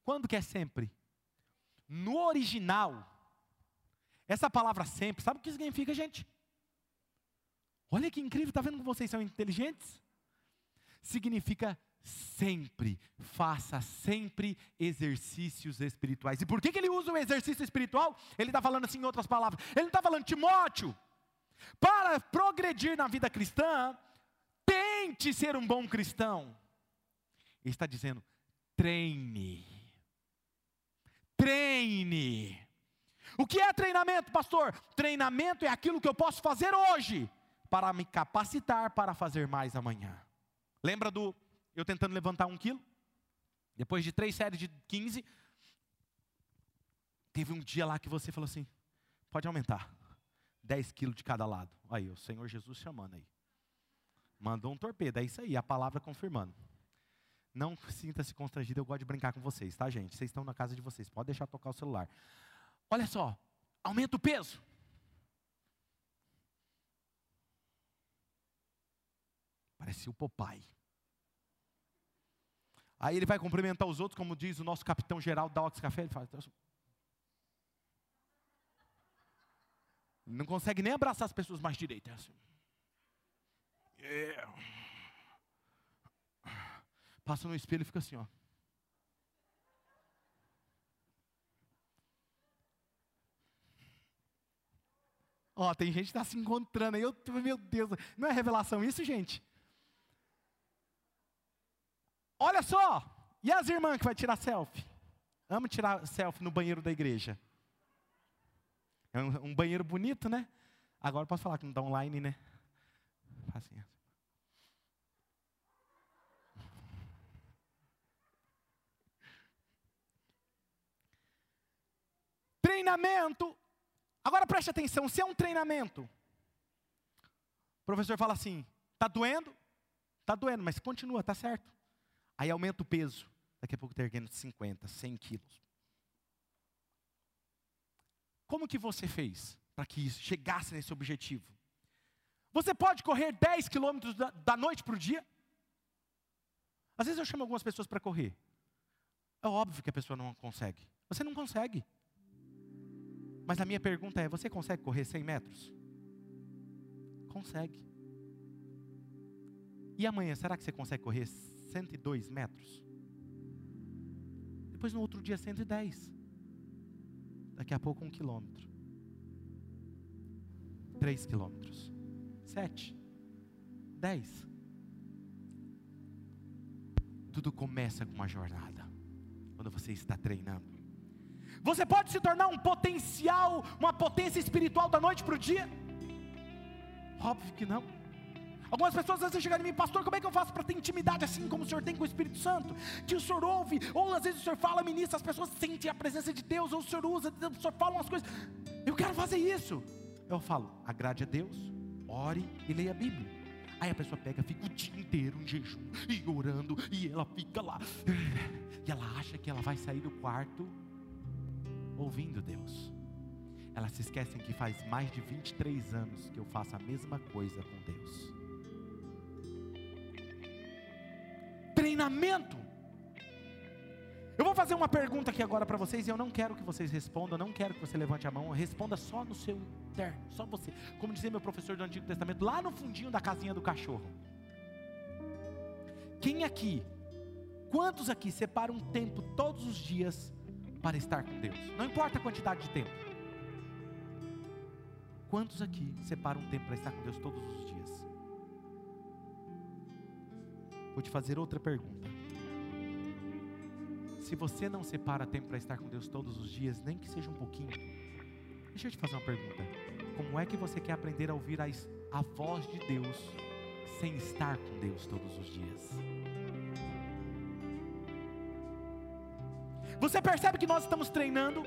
Quando quer sempre? No original, essa palavra sempre, sabe o que significa, gente? Olha que incrível, está vendo como vocês são inteligentes? Significa sempre, faça sempre exercícios espirituais. E por que, que ele usa o exercício espiritual? Ele está falando assim em outras palavras. Ele está falando, Timóteo, para progredir na vida cristã, tente ser um bom cristão. Ele está dizendo, treine. Treine. O que é treinamento, pastor? Treinamento é aquilo que eu posso fazer hoje para me capacitar para fazer mais amanhã. Lembra do eu tentando levantar um quilo. Depois de três séries de 15, teve um dia lá que você falou assim: pode aumentar. 10 quilos de cada lado. Aí, o Senhor Jesus chamando aí. Mandou um torpedo, é isso aí, a palavra confirmando. Não sinta-se constrangido, eu gosto de brincar com vocês, tá, gente? Vocês estão na casa de vocês, pode deixar tocar o celular. Olha só, aumenta o peso. Parecia o Popeye. Aí ele vai cumprimentar os outros, como diz o nosso capitão geral da Ox Café, ele fala. Não consegue nem abraçar as pessoas mais direitas. É assim. Yeah. Passa no espelho e fica assim, ó. Ó, tem gente que está se encontrando aí. Eu, meu Deus, não é revelação isso, gente? Olha só, e as irmãs que vai tirar selfie? Amo tirar selfie no banheiro da igreja. É um, um banheiro bonito, né? Agora posso falar que não dá online, né? Assim, assim. Treinamento. Agora preste atenção, se é um treinamento, o professor fala assim: está doendo? Está doendo, mas continua, está certo. Aí aumenta o peso. Daqui a pouco está erguendo 50, 100 quilos. Como que você fez para que isso chegasse nesse objetivo? Você pode correr 10 quilômetros da, da noite para o dia? Às vezes eu chamo algumas pessoas para correr. É óbvio que a pessoa não consegue. Você não consegue. Mas a minha pergunta é: você consegue correr 100 metros? Consegue. E amanhã, será que você consegue correr 102 metros. Depois no outro dia 110. Daqui a pouco um quilômetro. Três quilômetros. Sete. Dez. Tudo começa com uma jornada. Quando você está treinando. Você pode se tornar um potencial, uma potência espiritual da noite para o dia? Óbvio que não. Algumas pessoas às vezes chegam em mim, pastor, como é que eu faço para ter intimidade assim como o Senhor tem com o Espírito Santo? Que o Senhor ouve, ou às vezes o Senhor fala, ministra, as pessoas sentem a presença de Deus, ou o Senhor usa, o Senhor fala umas coisas. Eu quero fazer isso. Eu falo, agrade a Deus, ore e leia a Bíblia. Aí a pessoa pega, fica o dia inteiro em jejum e orando, e ela fica lá. E ela acha que ela vai sair do quarto ouvindo Deus. Elas se esquecem que faz mais de 23 anos que eu faço a mesma coisa com Deus. Treinamento. Eu vou fazer uma pergunta aqui agora para vocês e eu não quero que vocês respondam, não quero que você levante a mão, responda só no seu interno, só você. Como dizia meu professor do Antigo Testamento, lá no fundinho da casinha do cachorro. Quem aqui, quantos aqui separam um tempo todos os dias para estar com Deus? Não importa a quantidade de tempo. Quantos aqui separam um tempo para estar com Deus todos os dias? Vou te fazer outra pergunta. Se você não separa tempo para estar com Deus todos os dias, nem que seja um pouquinho, deixa eu te fazer uma pergunta: como é que você quer aprender a ouvir a, a voz de Deus sem estar com Deus todos os dias? Você percebe que nós estamos treinando,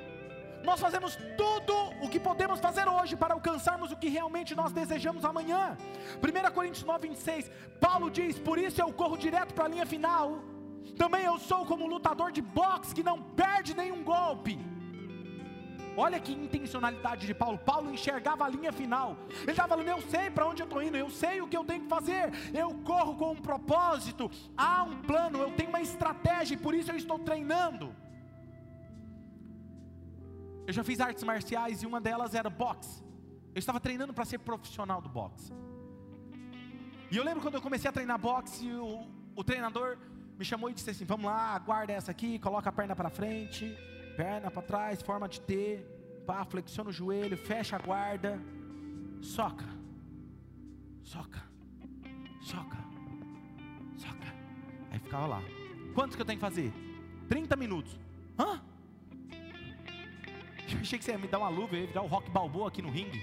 nós fazemos tudo o que podemos fazer hoje para alcançarmos o que realmente nós desejamos amanhã. 1 Coríntios 9, 26, Paulo diz: Por isso eu corro direto para a linha final também eu sou como um lutador de boxe que não perde nenhum golpe. Olha que intencionalidade de Paulo. Paulo enxergava a linha final. Ele estava falando: Eu sei para onde eu estou indo, eu sei o que eu tenho que fazer. Eu corro com um propósito. Há um plano, eu tenho uma estratégia e por isso eu estou treinando. Eu já fiz artes marciais e uma delas era boxe. Eu estava treinando para ser profissional do boxe. E eu lembro quando eu comecei a treinar boxe, o, o treinador me chamou e disse assim: Vamos lá, guarda essa aqui, coloca a perna para frente, perna para trás, forma de T, pá, flexiona o joelho, fecha a guarda, soca, soca, soca, soca. Aí ficava lá. Quantos que eu tenho que fazer? 30 minutos. Hã? Eu achei que você ia me dar uma luva, ia virar o rock balboa aqui no ringue.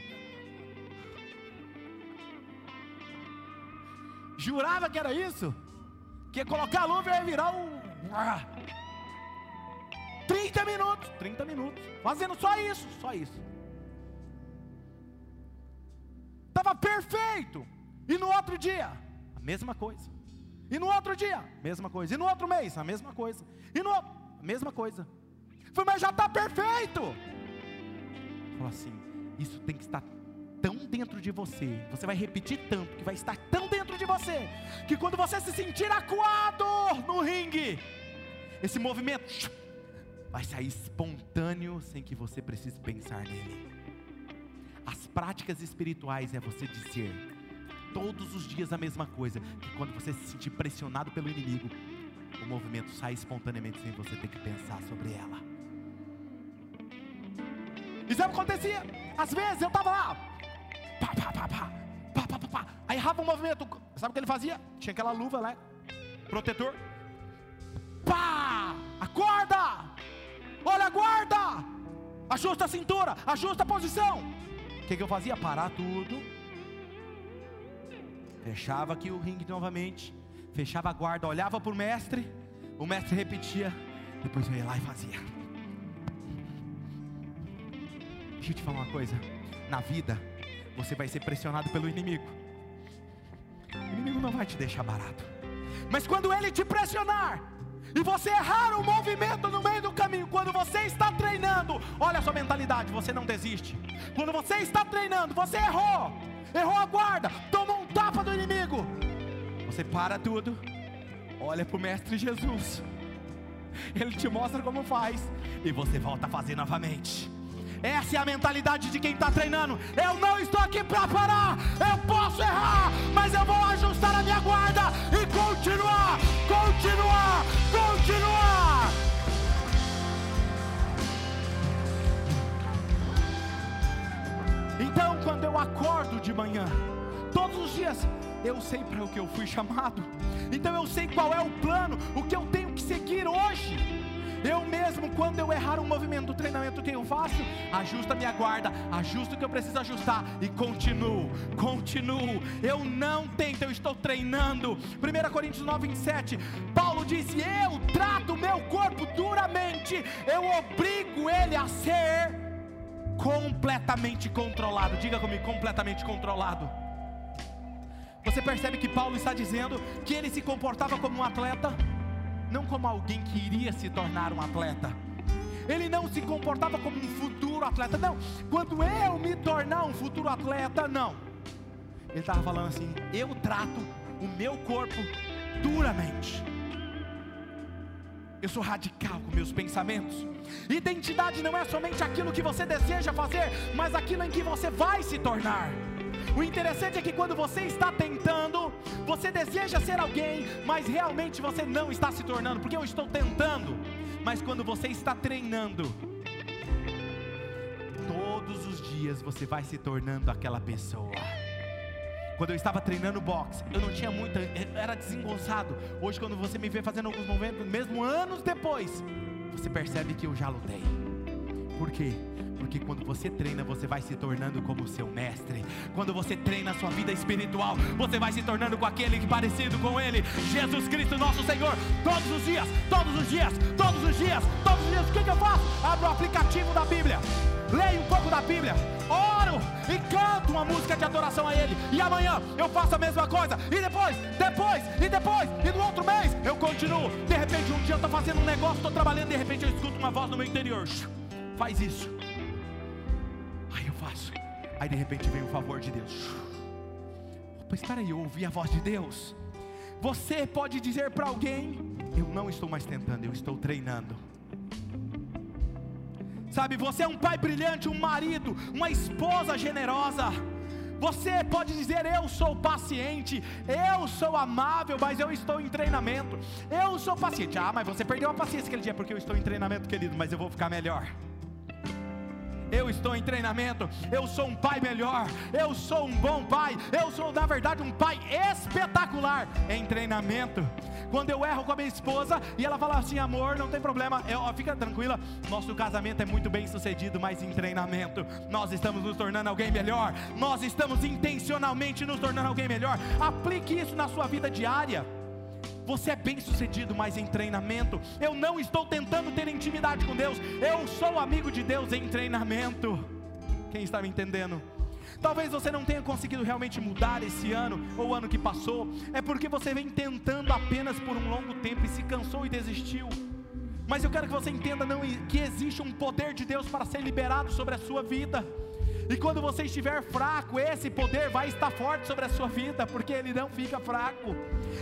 Jurava que era isso? Que colocar a luva e virar um. 30 minutos, 30 minutos, fazendo só isso, só isso. Estava perfeito. E no outro dia, a mesma coisa. E no outro dia, mesma coisa. E no outro mês, a mesma coisa. E no a mesma coisa. Falei, mas já está perfeito. Assim: isso tem que estar tão dentro de você, você vai repetir tanto, que vai estar tão dentro de você, que quando você se sentir acuado no ringue, esse movimento vai sair espontâneo sem que você precise pensar nele. As práticas espirituais é você dizer todos os dias a mesma coisa, que quando você se sentir pressionado pelo inimigo, o movimento sai espontaneamente sem você ter que pensar sobre ela. E sabe o que acontecia? Às vezes eu estava lá, pá, pá, pá, pá, pá, pá, pá, pá. Aí errava o movimento. Sabe o que ele fazia? Tinha aquela luva lá, protetor. Pá! Acorda! Olha, guarda! Ajusta a cintura, ajusta a posição. O que, que eu fazia? Parar tudo. Fechava aqui o ringue novamente. Fechava a guarda, olhava para o mestre. O mestre repetia. Depois eu ia lá e fazia. Deixa eu te falar uma coisa. Na vida, você vai ser pressionado pelo inimigo. O inimigo não vai te deixar barato. Mas quando ele te pressionar, e você errar o movimento no meio do caminho, quando você está treinando, olha a sua mentalidade, você não desiste. Quando você está treinando, você errou, errou a guarda, tomou um tapa do inimigo. Você para tudo, olha para o Mestre Jesus, ele te mostra como faz, e você volta a fazer novamente. Essa é a mentalidade de quem está treinando. Eu não estou aqui para parar. Eu posso errar, mas eu vou ajustar a minha guarda e continuar, continuar, continuar. Então, quando eu acordo de manhã, todos os dias, eu sei para o que eu fui chamado. Então eu sei qual é o plano, o que eu tenho que seguir hoje. Eu mesmo, quando eu errar um movimento do treinamento, que eu faço? Ajusto a minha guarda, ajusto o que eu preciso ajustar e continuo, continuo. Eu não tento, eu estou treinando. 1 Coríntios 9, 27, Paulo disse: Eu trato meu corpo duramente, eu obrigo ele a ser completamente controlado. Diga comigo, completamente controlado. Você percebe que Paulo está dizendo que ele se comportava como um atleta, não como alguém que iria se tornar um atleta. Ele não se comportava como um futuro atleta, não. Quando eu me tornar um futuro atleta, não. Ele estava falando assim: eu trato o meu corpo duramente. Eu sou radical com meus pensamentos. Identidade não é somente aquilo que você deseja fazer, mas aquilo em que você vai se tornar. O interessante é que quando você está tentando, você deseja ser alguém, mas realmente você não está se tornando, porque eu estou tentando. Mas quando você está treinando, todos os dias você vai se tornando aquela pessoa. Quando eu estava treinando boxe, eu não tinha muita, era desengonçado. Hoje, quando você me vê fazendo alguns movimentos, mesmo anos depois, você percebe que eu já lutei. Por quê? Porque quando você treina, você vai se tornando como o seu mestre. Quando você treina a sua vida espiritual, você vai se tornando com aquele que parecido com ele, Jesus Cristo, nosso Senhor. Todos os dias, todos os dias, todos os dias, todos os dias. O que, que eu faço? Abro o aplicativo da Bíblia, leio um pouco da Bíblia, oro e canto uma música de adoração a Ele. E amanhã eu faço a mesma coisa. E depois, depois, e depois, e no outro mês eu continuo. De repente, um dia eu estou fazendo um negócio, estou trabalhando, de repente eu escuto uma voz no meu interior. Faz isso. Aí eu faço. Aí de repente vem o favor de Deus. Opa, espera aí, eu ouvi a voz de Deus. Você pode dizer para alguém: Eu não estou mais tentando, eu estou treinando. Sabe, você é um pai brilhante, um marido, uma esposa generosa. Você pode dizer: Eu sou paciente, eu sou amável, mas eu estou em treinamento. Eu sou paciente. Ah, mas você perdeu a paciência aquele dia porque eu estou em treinamento, querido, mas eu vou ficar melhor eu estou em treinamento, eu sou um pai melhor, eu sou um bom pai, eu sou na verdade um pai espetacular em treinamento. Quando eu erro com a minha esposa e ela fala assim, amor, não tem problema, eu, fica tranquila, nosso casamento é muito bem sucedido, mas em treinamento. Nós estamos nos tornando alguém melhor, nós estamos intencionalmente nos tornando alguém melhor. Aplique isso na sua vida diária. Você é bem sucedido, mas em treinamento. Eu não estou tentando ter intimidade com Deus. Eu sou amigo de Deus em treinamento. Quem está me entendendo? Talvez você não tenha conseguido realmente mudar esse ano ou ano que passou. É porque você vem tentando apenas por um longo tempo e se cansou e desistiu. Mas eu quero que você entenda não, que existe um poder de Deus para ser liberado sobre a sua vida. E quando você estiver fraco, esse poder vai estar forte sobre a sua vida, porque ele não fica fraco.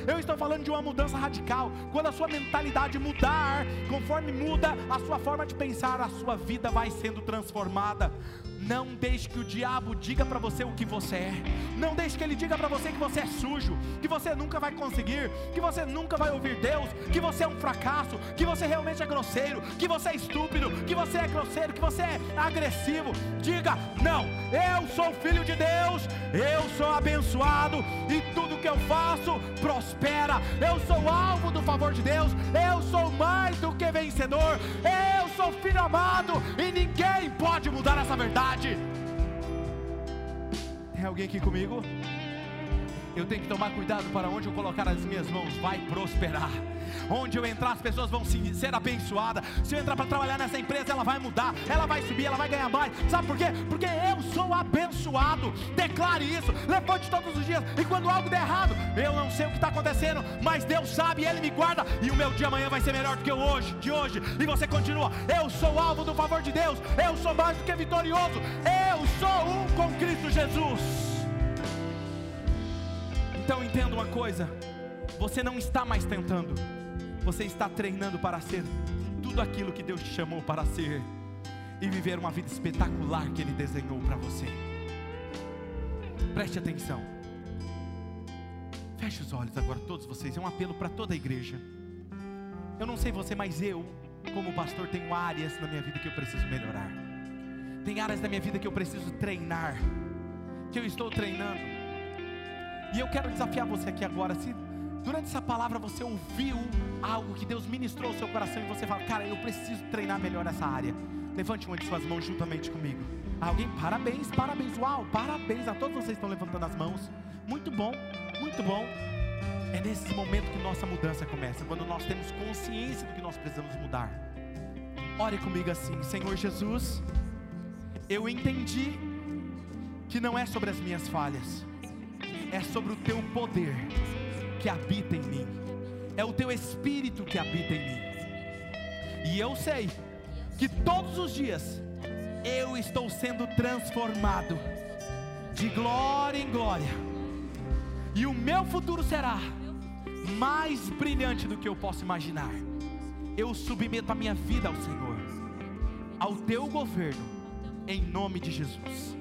Eu estou falando de uma mudança radical. Quando a sua mentalidade mudar, conforme muda a sua forma de pensar, a sua vida vai sendo transformada. Não deixe que o diabo diga para você o que você é. Não deixe que ele diga para você que você é sujo, que você nunca vai conseguir, que você nunca vai ouvir Deus, que você é um fracasso, que você realmente é grosseiro, que você é estúpido, que você é grosseiro, que você é agressivo. Diga: "Não, eu sou filho de Deus, eu sou abençoado e tudo que eu faço prospera. Eu sou alvo do favor de Deus, eu sou mais do que vencedor. Eu sou filho amado e ninguém pode mudar essa verdade verdade. Tem alguém aqui comigo? Eu tenho que tomar cuidado para onde eu colocar as minhas mãos, vai prosperar. Onde eu entrar, as pessoas vão ser abençoadas. Se eu entrar para trabalhar nessa empresa, ela vai mudar, ela vai subir, ela vai ganhar mais. Sabe por quê? Porque eu sou abençoado. Declare isso, levante todos os dias. E quando algo der errado, eu não sei o que está acontecendo, mas Deus sabe, Ele me guarda. E o meu dia amanhã vai ser melhor do que o hoje, de hoje. E você continua. Eu sou alvo do favor de Deus. Eu sou mais do que vitorioso. Eu sou um com Cristo Jesus. Então entenda uma coisa: você não está mais tentando, você está treinando para ser tudo aquilo que Deus te chamou para ser e viver uma vida espetacular que Ele desenhou para você. Preste atenção. Feche os olhos agora, todos vocês. É um apelo para toda a igreja. Eu não sei você, mas eu, como pastor, tenho áreas na minha vida que eu preciso melhorar. Tem áreas da minha vida que eu preciso treinar. Que eu estou treinando. E eu quero desafiar você aqui agora, se durante essa palavra você ouviu algo que Deus ministrou ao seu coração e você fala, cara, eu preciso treinar melhor essa área. Levante uma de suas mãos juntamente comigo. Alguém, parabéns, parabéns, uau, parabéns a todos vocês que estão levantando as mãos. Muito bom, muito bom. É nesse momento que nossa mudança começa, quando nós temos consciência do que nós precisamos mudar. Ore comigo assim, Senhor Jesus, eu entendi que não é sobre as minhas falhas, é sobre o teu poder que habita em mim, é o teu espírito que habita em mim. E eu sei que todos os dias eu estou sendo transformado de glória em glória, e o meu futuro será mais brilhante do que eu posso imaginar. Eu submeto a minha vida ao Senhor, ao teu governo, em nome de Jesus.